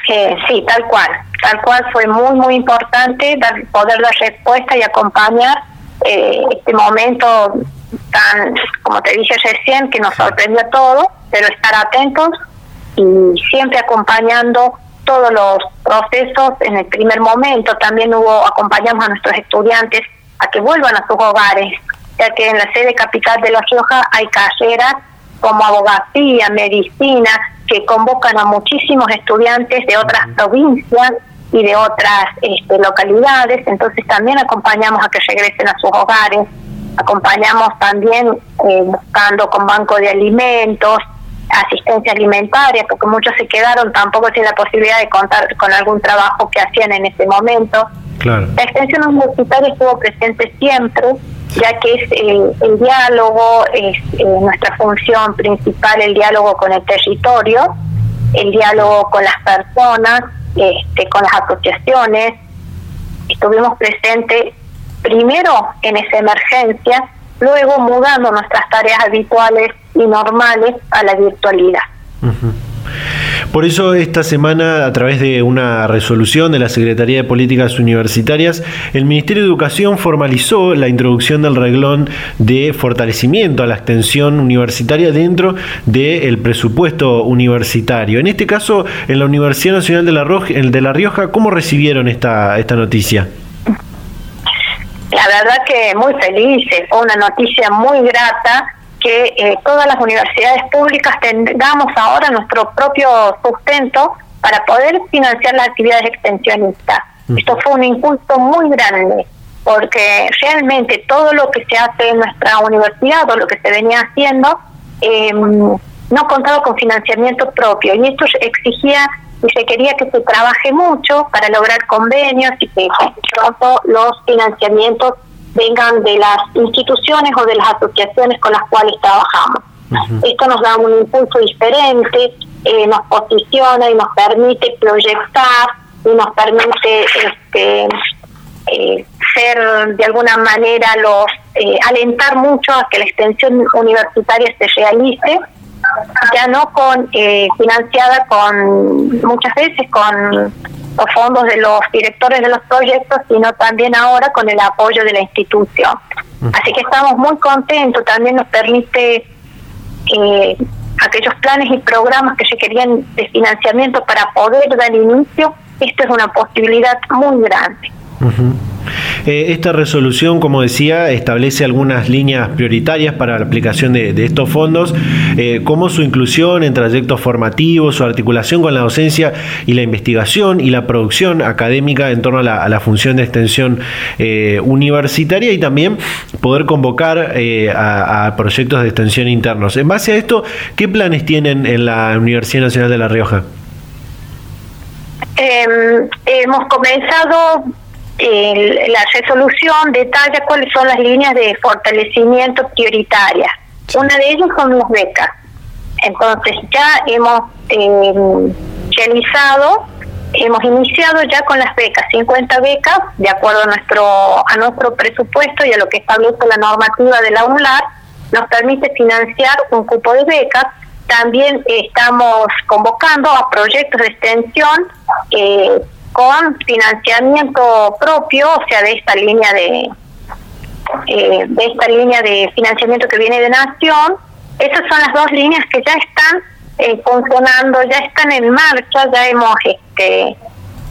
Eh, sí, tal cual, tal cual fue muy muy importante dar, poder dar respuesta y acompañar eh, este momento tan, como te dije recién, que nos sorprendió a todos, pero estar atentos y siempre acompañando todos los procesos en el primer momento. También hubo, acompañamos a nuestros estudiantes a que vuelvan a sus hogares, ya que en la sede capital de La Rioja hay carreras como abogacía, medicina, que convocan a muchísimos estudiantes de otras provincias y de otras este, localidades, entonces también acompañamos a que regresen a sus hogares, acompañamos también eh, buscando con banco de alimentos, asistencia alimentaria, porque muchos se quedaron tampoco sin la posibilidad de contar con algún trabajo que hacían en ese momento. La extensión universitaria estuvo presente siempre, ya que es eh, el diálogo, es eh, nuestra función principal, el diálogo con el territorio, el diálogo con las personas, este, con las asociaciones. Estuvimos presentes primero en esa emergencia, luego mudando nuestras tareas habituales y normales a la virtualidad. Por eso esta semana, a través de una resolución de la Secretaría de Políticas Universitarias, el Ministerio de Educación formalizó la introducción del reglón de fortalecimiento a la extensión universitaria dentro del presupuesto universitario. En este caso, en la Universidad Nacional de La, de la Rioja, ¿cómo recibieron esta, esta noticia? La verdad que muy felices, fue una noticia muy grata que eh, todas las universidades públicas tengamos ahora nuestro propio sustento para poder financiar las actividades extensionistas. Esto fue un impulso muy grande, porque realmente todo lo que se hace en nuestra universidad o lo que se venía haciendo em, no contaba con financiamiento propio y esto exigía y se quería que se trabaje mucho para lograr convenios y que pronto los financiamientos vengan de las instituciones o de las asociaciones con las cuales trabajamos. Esto nos da un impulso diferente, eh, nos posiciona y nos permite proyectar y nos permite este, eh, ser de alguna manera los eh, alentar mucho a que la extensión universitaria se realice ya no con eh, financiada con muchas veces con los fondos de los directores de los proyectos, sino también ahora con el apoyo de la institución. Así que estamos muy contentos, también nos permite eh, aquellos planes y programas que se querían de financiamiento para poder dar inicio, esto es una posibilidad muy grande. Eh, esta resolución, como decía, establece algunas líneas prioritarias para la aplicación de, estos fondos, eh, como su inclusión en trayectos formativos, su articulación con la docencia y la investigación y la producción académica en torno a la, función de extensión eh, universitaria y también poder convocar a, proyectos de extensión internos. En base a esto, ¿qué planes tienen en la Universidad Nacional de La Rioja? Em, hemos comenzado, la resolución detalla cuáles son las líneas de fortalecimiento prioritarias. Una de ellas son las becas. Entonces ya hemos eh, realizado, hemos iniciado ya con las becas, 50 becas, de acuerdo a nuestro, a nuestro presupuesto y a lo que establece la normativa de la UNLAR, nos permite financiar un cupo de becas. También estamos convocando a proyectos de extensión eh, con financiamiento propio, o sea, de esta línea de, eh, de esta línea de financiamiento que viene de Nación. Esas son las dos líneas que ya están eh, funcionando, ya están en marcha, ya hemos este,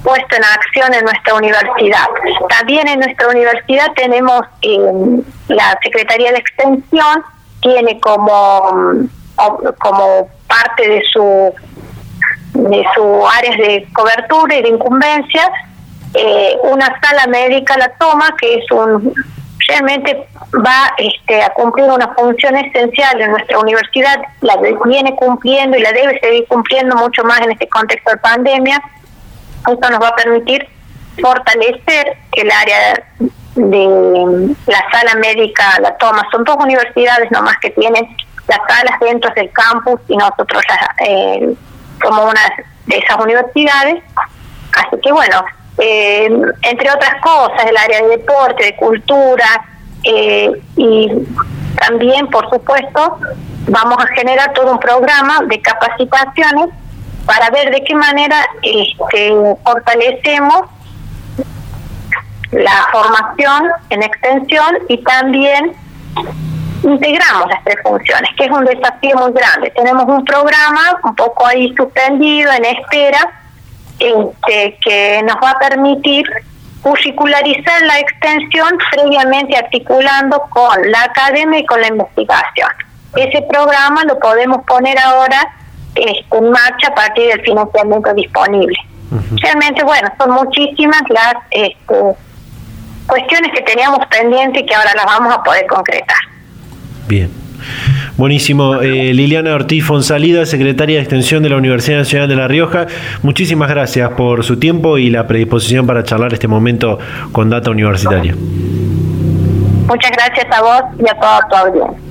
puesto en acción en nuestra universidad. También en nuestra universidad tenemos eh, la Secretaría de Extensión, tiene como, como parte de su de sus áreas de cobertura y de incumbencia, eh, una sala médica la toma, que es un realmente va este, a cumplir una función esencial en nuestra universidad, la viene cumpliendo y la debe seguir cumpliendo mucho más en este contexto de pandemia. Esto nos va a permitir fortalecer el área de la sala médica, la toma. Son dos universidades nomás que tienen las salas dentro del campus y nosotros eh, somos una de esas universidades. Así que bueno, eh, entre otras cosas, el área de deporte, de cultura eh, y también, por supuesto, vamos a generar todo un programa de capacitaciones para ver de qué manera este, fortalecemos la formación en extensión y también integramos las tres funciones, que es un desafío muy grande. Tenemos un programa un poco ahí suspendido, en espera, este, que nos va a permitir curricularizar la extensión previamente articulando con la academia y con la investigación. Ese programa lo podemos poner ahora este, en marcha a partir del financiamiento disponible. Realmente, bueno, son muchísimas las este, cuestiones que teníamos pendientes y que ahora las vamos a poder concretar. Bien. Buenísimo. Eh, Liliana Ortiz Fonsalida, secretaria de Extensión de la Universidad Nacional de La Rioja, muchísimas gracias por su tiempo y la predisposición para charlar este momento con Data Universitaria. Muchas gracias a vos y a toda tu audiencia.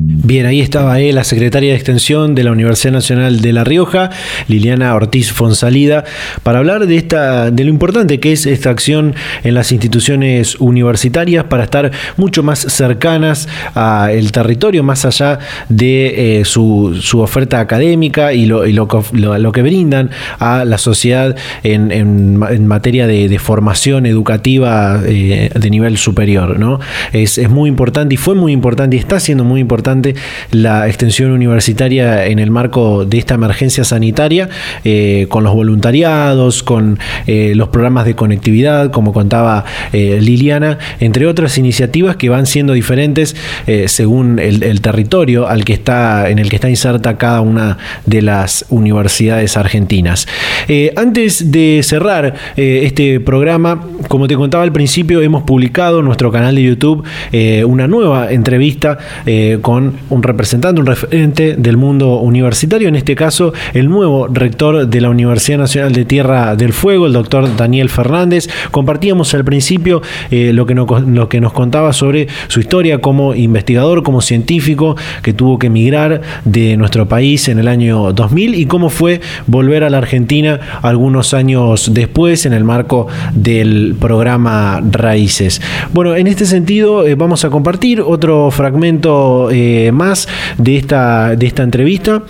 Bien, ahí estaba eh, la secretaria de Extensión de la Universidad Nacional de La Rioja, Liliana Ortiz Fonsalida, para hablar de esta, de lo importante que es esta acción en las instituciones universitarias para estar mucho más cercanas al territorio, más allá de eh, su, oferta académica y, lo, lo, que brindan a la sociedad en, materia de, formación educativa eh, de nivel superior. ¿no? Es, es muy importante y fue muy importante y está siendo muy importante la extensión universitaria en el marco de esta emergencia sanitaria, eh, con los voluntariados, con eh, los programas de conectividad, como contaba eh, Liliana, entre otras iniciativas que van siendo diferentes según el, territorio al que está, en el que está inserta cada una de las universidades argentinas. antes de cerrar este programa, como te contaba al principio, hemos publicado en nuestro canal de YouTube una nueva entrevista con un representante, un referente del mundo universitario, en este caso el nuevo rector de la Universidad Nacional de Tierra del Fuego, el doctor Daniel Fernández. Compartíamos al principio eh, lo, que nos, contaba sobre su historia como investigador, como científico, que tuvo que emigrar de nuestro país en el año 2000 y cómo fue volver a la Argentina algunos años después en el marco del programa Raíces. Bueno, en este sentido eh, vamos a compartir otro fragmento eh, más de esta, de esta entrevista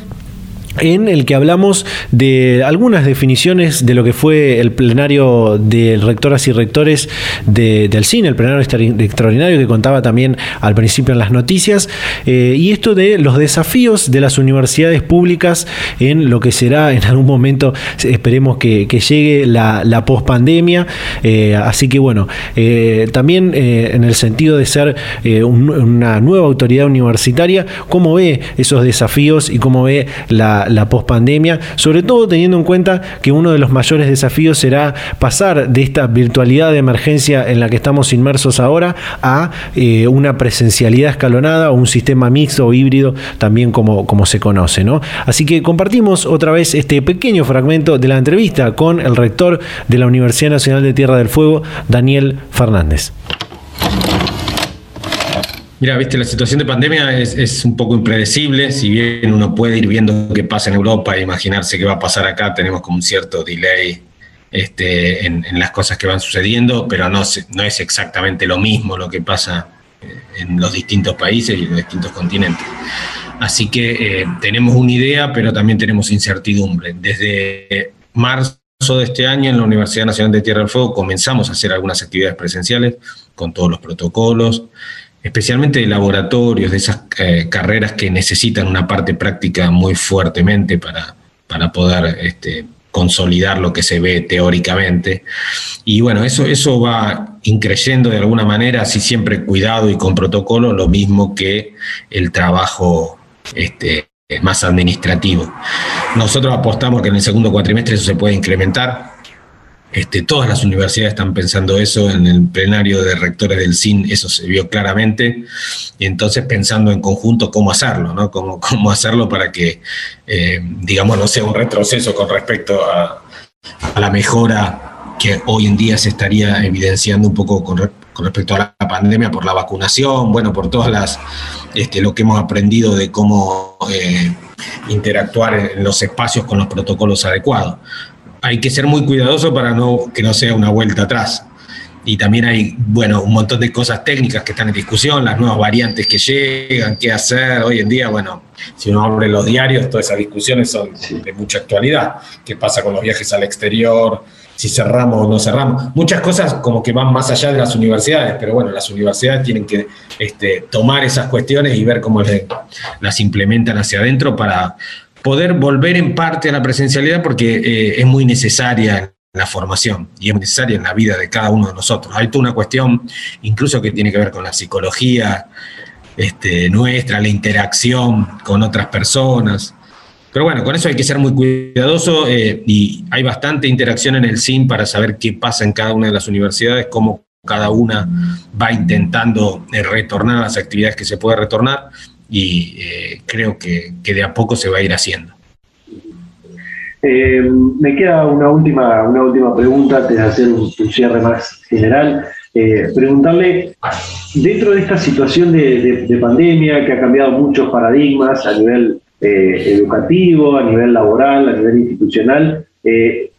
en el que hablamos de algunas definiciones de lo que fue el plenario de rectoras y rectores del cine, el plenario extraordinario que contaba también al principio en las noticias, eh, y esto de los desafíos de las universidades públicas en lo que será en algún momento, esperemos que, llegue la, pospandemia, eh, así que bueno, eh, también en el sentido de ser una nueva autoridad universitaria, ¿cómo ve esos desafíos y cómo ve la la, pospandemia, sobre todo teniendo en cuenta que uno de los mayores desafíos será pasar de esta virtualidad de emergencia en la que estamos inmersos ahora a eh, una presencialidad escalonada o un sistema mixto o híbrido también como, como se conoce. ¿no? Así que compartimos otra vez este pequeño fragmento de la entrevista con el rector de la Universidad Nacional de Tierra del Fuego, Daniel Fernández. Mira, viste, la situación de pandemia es, un poco impredecible, si bien uno puede ir viendo qué pasa en Europa e imaginarse qué va a pasar acá, tenemos como un cierto delay este, en, las cosas que van sucediendo, pero no, no es exactamente lo mismo lo que pasa eh, en los distintos países y en los distintos continentes. Así que eh, tenemos una idea, pero también tenemos incertidumbre. Desde marzo de este año en la Universidad Nacional de Tierra del Fuego comenzamos a hacer algunas actividades presenciales con todos los protocolos especialmente de laboratorios, de esas eh, carreras que necesitan una parte práctica muy fuertemente para, para poder este, consolidar lo que se ve teóricamente. Y bueno, eso, eso va increyendo de alguna manera, así siempre cuidado y con protocolo, lo mismo que el trabajo este, más administrativo. Nosotros apostamos que en el segundo cuatrimestre eso se puede incrementar, este, todas las universidades están pensando eso, en el plenario de rectores del CIN eso se vio claramente, y entonces pensando en conjunto cómo hacerlo, ¿no? Cómo, cómo hacerlo para que, eh, digamos, no sea un retroceso con respecto a, la mejora que hoy en día se estaría evidenciando un poco con, respecto a la pandemia por la vacunación, bueno, por todas las, este, lo que hemos aprendido de cómo eh, interactuar en los espacios con los protocolos adecuados hay que ser muy cuidadoso para no, que no sea una vuelta atrás. Y también hay, bueno, un montón de cosas técnicas que están en discusión, las nuevas variantes que llegan, qué hacer. Hoy en día, bueno, si uno abre los diarios, todas esas discusiones son de mucha actualidad. ¿Qué pasa con los viajes al exterior? Si cerramos o no cerramos. Muchas cosas como que van más allá de las universidades, pero bueno, las universidades tienen que este, tomar esas cuestiones y ver cómo las implementan hacia adentro para poder volver en parte a la presencialidad porque eh, es muy necesaria la formación y es necesaria en la vida de cada uno de nosotros. Hay toda una cuestión incluso que tiene que ver con la psicología este, nuestra, la interacción con otras personas. Pero bueno, con eso hay que ser muy cuidadoso eh, y hay bastante interacción en el SIM para saber qué pasa en cada una de las universidades, cómo cada una va intentando eh, retornar a las actividades que se puede retornar y eh, creo que, de a poco se va a ir haciendo. Eh, me queda una última, una última pregunta antes de hacer un, cierre más general. Eh, preguntarle, dentro de esta situación de, pandemia que ha cambiado muchos paradigmas a nivel educativo, a nivel laboral, a nivel institucional,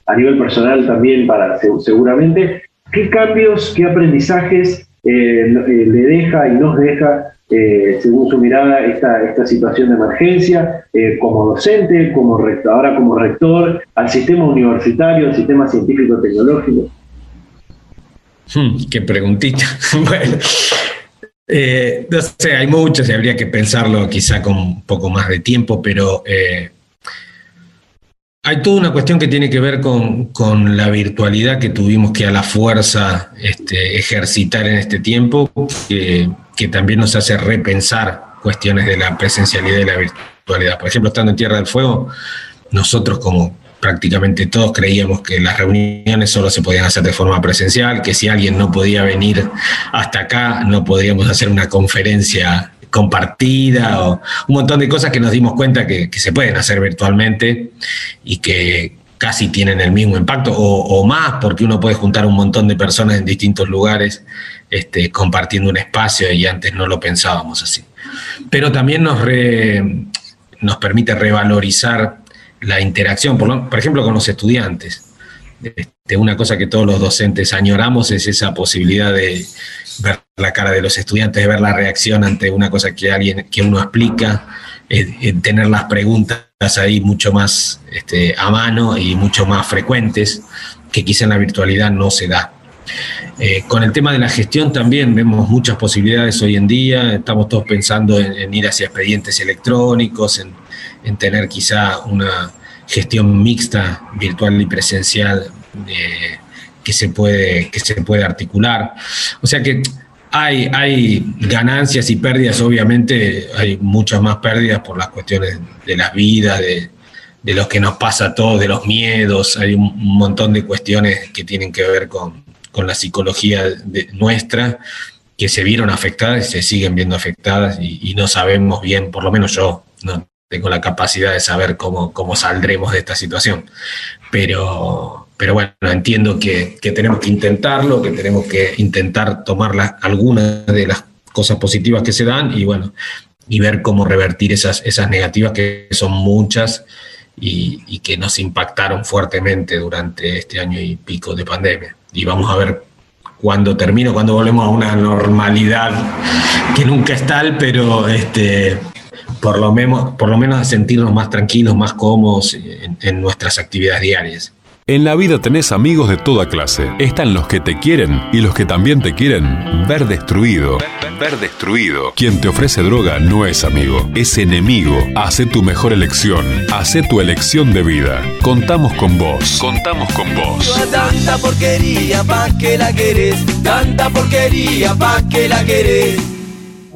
a nivel personal también, para seguramente, ¿qué cambios, qué aprendizajes le deja y nos deja eh, según su mirada, esta, esta situación de emergencia, eh, como docente, como rector, ahora como rector, al sistema universitario, al sistema científico-tecnológico? Hmm, qué preguntita. <laughs> bueno, eh, no sé, hay muchas y habría que pensarlo quizá con un poco más de tiempo, pero hay toda una cuestión que tiene que ver con, la virtualidad que tuvimos que a la fuerza este, ejercitar en este tiempo, que, también nos hace repensar cuestiones de la presencialidad y la virtualidad. Por ejemplo, estando en Tierra del Fuego, nosotros como prácticamente todos creíamos que las reuniones solo se podían hacer de forma presencial, que si alguien no podía venir hasta acá, no podíamos hacer una conferencia compartida o un montón de cosas que nos dimos cuenta que, se pueden hacer virtualmente y que casi tienen el mismo impacto o, más porque uno puede juntar un montón de personas en distintos lugares este, compartiendo un espacio y antes no lo pensábamos así. Pero también nos, nos permite revalorizar la interacción, por ejemplo, con los estudiantes. Este, una cosa que todos los docentes añoramos es esa posibilidad de ver la cara de los estudiantes, de ver la reacción ante una cosa que alguien, que uno explica, tener las preguntas ahí mucho más este, a mano y mucho más frecuentes, que quizá en la virtualidad no se da. Eh, con el tema de la gestión también vemos muchas posibilidades hoy en día, estamos todos pensando en, ir hacia expedientes electrónicos, en, tener quizá una gestión mixta, virtual y presencial, eh, que, se puede, que se puede articular. O sea que hay, hay ganancias y pérdidas, obviamente hay muchas más pérdidas por las cuestiones de las vidas, de, de lo que nos pasa a todos, de los miedos, hay un montón de cuestiones que tienen que ver con, con la psicología de, nuestra, que se vieron afectadas y se siguen viendo afectadas y, no sabemos bien, por lo menos yo no tengo la capacidad de saber cómo, cómo saldremos de esta situación. Pero, pero bueno, entiendo que, que tenemos que intentarlo, que tenemos que intentar tomar algunas de las cosas positivas que se dan y bueno, y ver cómo revertir esas, esas negativas que son muchas y, que nos impactaron fuertemente durante este año y pico de pandemia y vamos a ver cuándo termino, cuándo volvemos a una normalidad que nunca es tal, pero este, por, lo menos, por lo menos a sentirnos más tranquilos, más cómodos en nuestras actividades diarias. En la vida tenés amigos de toda clase. Están los que te quieren y los que también te quieren ver destruido. Ver destruido. Quien te ofrece droga no es amigo, es enemigo. Hace tu mejor elección. Hace tu elección de vida. Contamos con vos. Contamos con vos. Tanta porquería pa' que la querés. Tanta porquería pa' que la querés.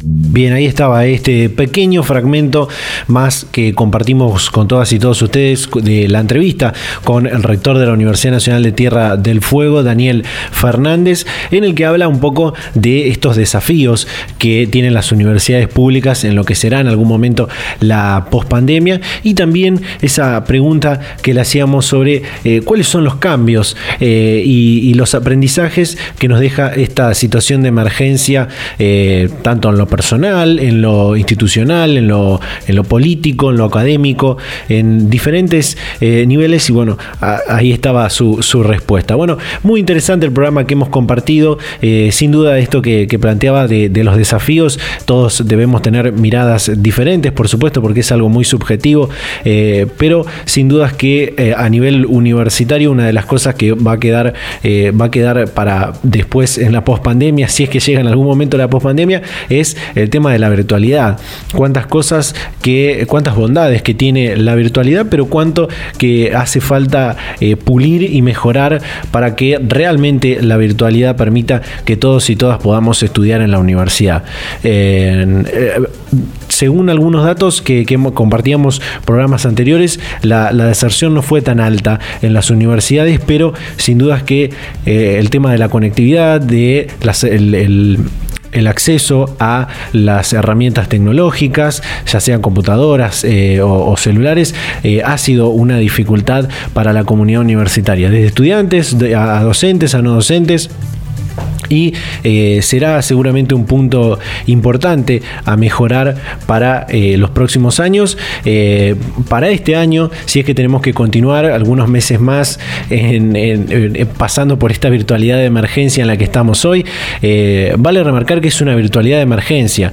Bien, ahí estaba este pequeño fragmento más que compartimos con todas y todos ustedes de la entrevista con el rector de la Universidad Nacional de Tierra del Fuego, Daniel Fernández, en el que habla un poco de estos desafíos que tienen las universidades públicas en lo que será en algún momento la pospandemia y también esa pregunta que le hacíamos sobre eh, cuáles son los cambios eh, y, los aprendizajes que nos deja esta situación de emergencia, eh, tanto en lo personal, en lo institucional, en lo, en lo político, en lo académico, en diferentes eh, niveles y bueno, ahí estaba su, respuesta. Bueno, muy interesante el programa que hemos compartido, eh, sin duda esto que, planteaba de, los desafíos, todos debemos tener miradas diferentes, por supuesto, porque es algo muy subjetivo, eh, pero sin dudas que a nivel universitario una de las cosas que va a quedar, va a quedar para después en la pospandemia, si es que llega en algún momento la pospandemia, es el tema de la virtualidad. Cuántas cosas que, cuántas bondades que tiene la virtualidad, pero cuánto que hace falta eh, pulir y mejorar para que realmente la virtualidad permita que todos y todas podamos estudiar en la universidad. Eh, según algunos datos que, compartíamos programas anteriores, la, deserción no fue tan alta en las universidades, pero sin dudas que eh, el tema de la conectividad, de el acceso a las herramientas tecnológicas, ya sean computadoras eh, o, celulares, eh, ha sido una dificultad para la comunidad universitaria, desde estudiantes a docentes, a no docentes y eh, será seguramente un punto importante a mejorar para eh, los próximos años. Eh, para este año, si es que tenemos que continuar algunos meses más pasando por esta virtualidad de emergencia en la que estamos hoy, vale remarcar que es una virtualidad de emergencia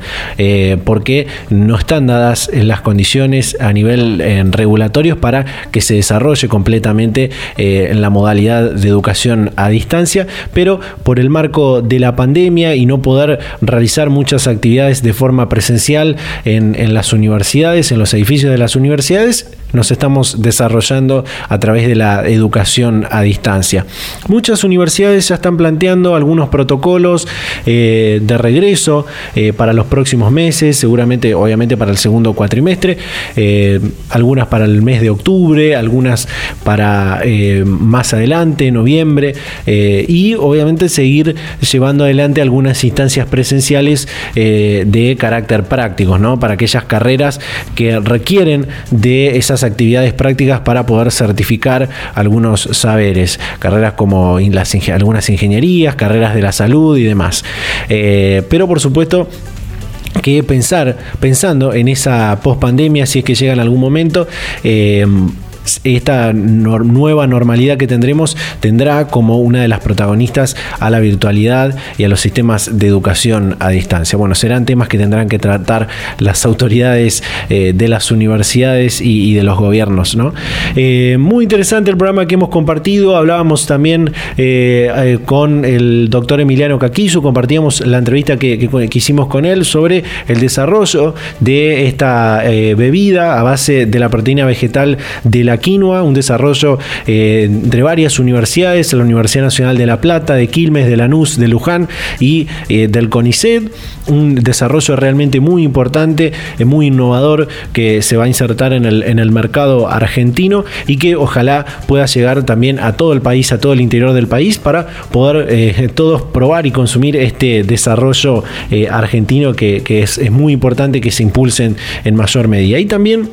porque no están dadas las condiciones a nivel regulatorios para que se desarrolle completamente en la modalidad de educación a distancia, pero por el marco de la pandemia y no poder realizar muchas actividades de forma presencial en, en las universidades, en los edificios de las universidades, nos estamos desarrollando a través de la educación a distancia. Muchas universidades ya están planteando algunos protocolos eh, de regreso eh, para los próximos meses, seguramente, obviamente para el segundo cuatrimestre, eh, algunas para el mes de octubre, algunas para más adelante, noviembre, y obviamente seguir llevando adelante algunas instancias presenciales de carácter práctico, ¿no? Para aquellas carreras que requieren de actividades prácticas para poder certificar algunos saberes, carreras como las, algunas ingenierías, carreras de la salud y demás. Eh, pero por supuesto, que pensar, pensando en esa pospandemia, si es que llega en algún momento, eh, esta nueva normalidad que tendremos tendrá como una de las protagonistas a la virtualidad y a los sistemas de educación a distancia. Bueno, serán temas que tendrán que tratar las autoridades eh, de las universidades y, de los gobiernos. ¿no? Eh, muy interesante el programa que hemos compartido. Hablábamos también eh, con el doctor Emiliano Caquillo, compartíamos la entrevista que, que, hicimos con él sobre el desarrollo de esta bebida a base de la proteína vegetal de la quinoa, un desarrollo eh, entre varias universidades, la Universidad Nacional de La Plata, de Quilmes, de Lanús, de Luján y eh, del CONICET, un desarrollo realmente muy importante, eh, muy innovador que se va a insertar en el, mercado argentino y que ojalá pueda llegar también a todo el país, a todo el interior del país para poder todos probar y consumir este desarrollo argentino que, es, es muy importante que se impulsen en mayor medida. Y también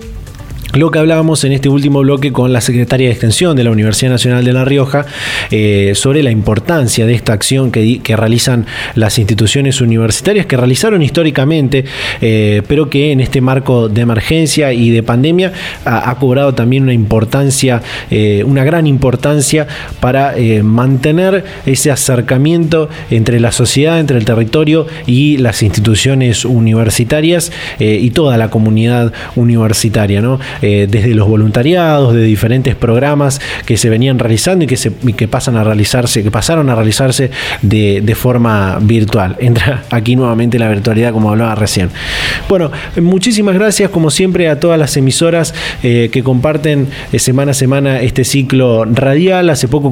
lo que hablábamos en este último bloque con la secretaria de Extensión de la Universidad Nacional de La Rioja eh, sobre la importancia de esta acción que, realizan las instituciones universitarias, que realizaron históricamente, eh, pero que en este marco de emergencia y de pandemia ha, cobrado también una importancia, eh, una gran importancia para mantener ese acercamiento entre la sociedad, entre el territorio y las instituciones universitarias y toda la comunidad universitaria. ¿no? Eh, desde los voluntariados, de diferentes programas que se venían realizando y que, se, que pasan a realizarse, que pasaron a realizarse de, forma virtual. <laughs> Entra aquí nuevamente la virtualidad como hablaba recién. Bueno, muchísimas gracias como siempre a todas las emisoras eh, que comparten eh, semana a semana este ciclo radial. Hace poco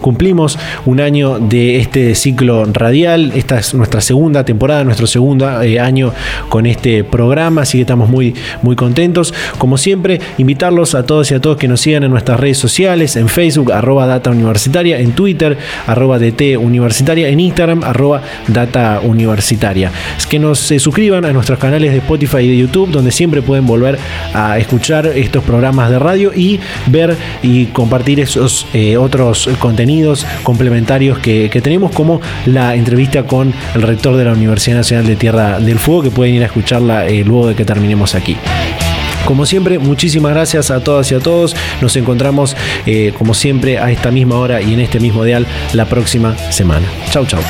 cumplimos un año de este ciclo radial. Esta es nuestra segunda temporada, nuestro segundo año con este programa, así que estamos muy, muy contentos. Como siempre, invitarlos a todos y a todos que nos sigan en nuestras redes sociales, en Facebook, arroba Data Universitaria, en Twitter, arroba DT Universitaria, en Instagram, arroba Data Universitaria. Que nos eh, suscriban a nuestros canales de Spotify y de YouTube, donde siempre pueden volver a escuchar estos programas de radio y ver y compartir esos eh, otros contenidos complementarios que, tenemos, como la entrevista con el rector de la Universidad Nacional de Tierra del Fuego, que pueden ir a escucharla eh, luego de que terminemos aquí. Como siempre, muchísimas gracias a todas y a todos. Nos encontramos, eh, como siempre, a esta misma hora y en este mismo dial la próxima semana. Chau, chau.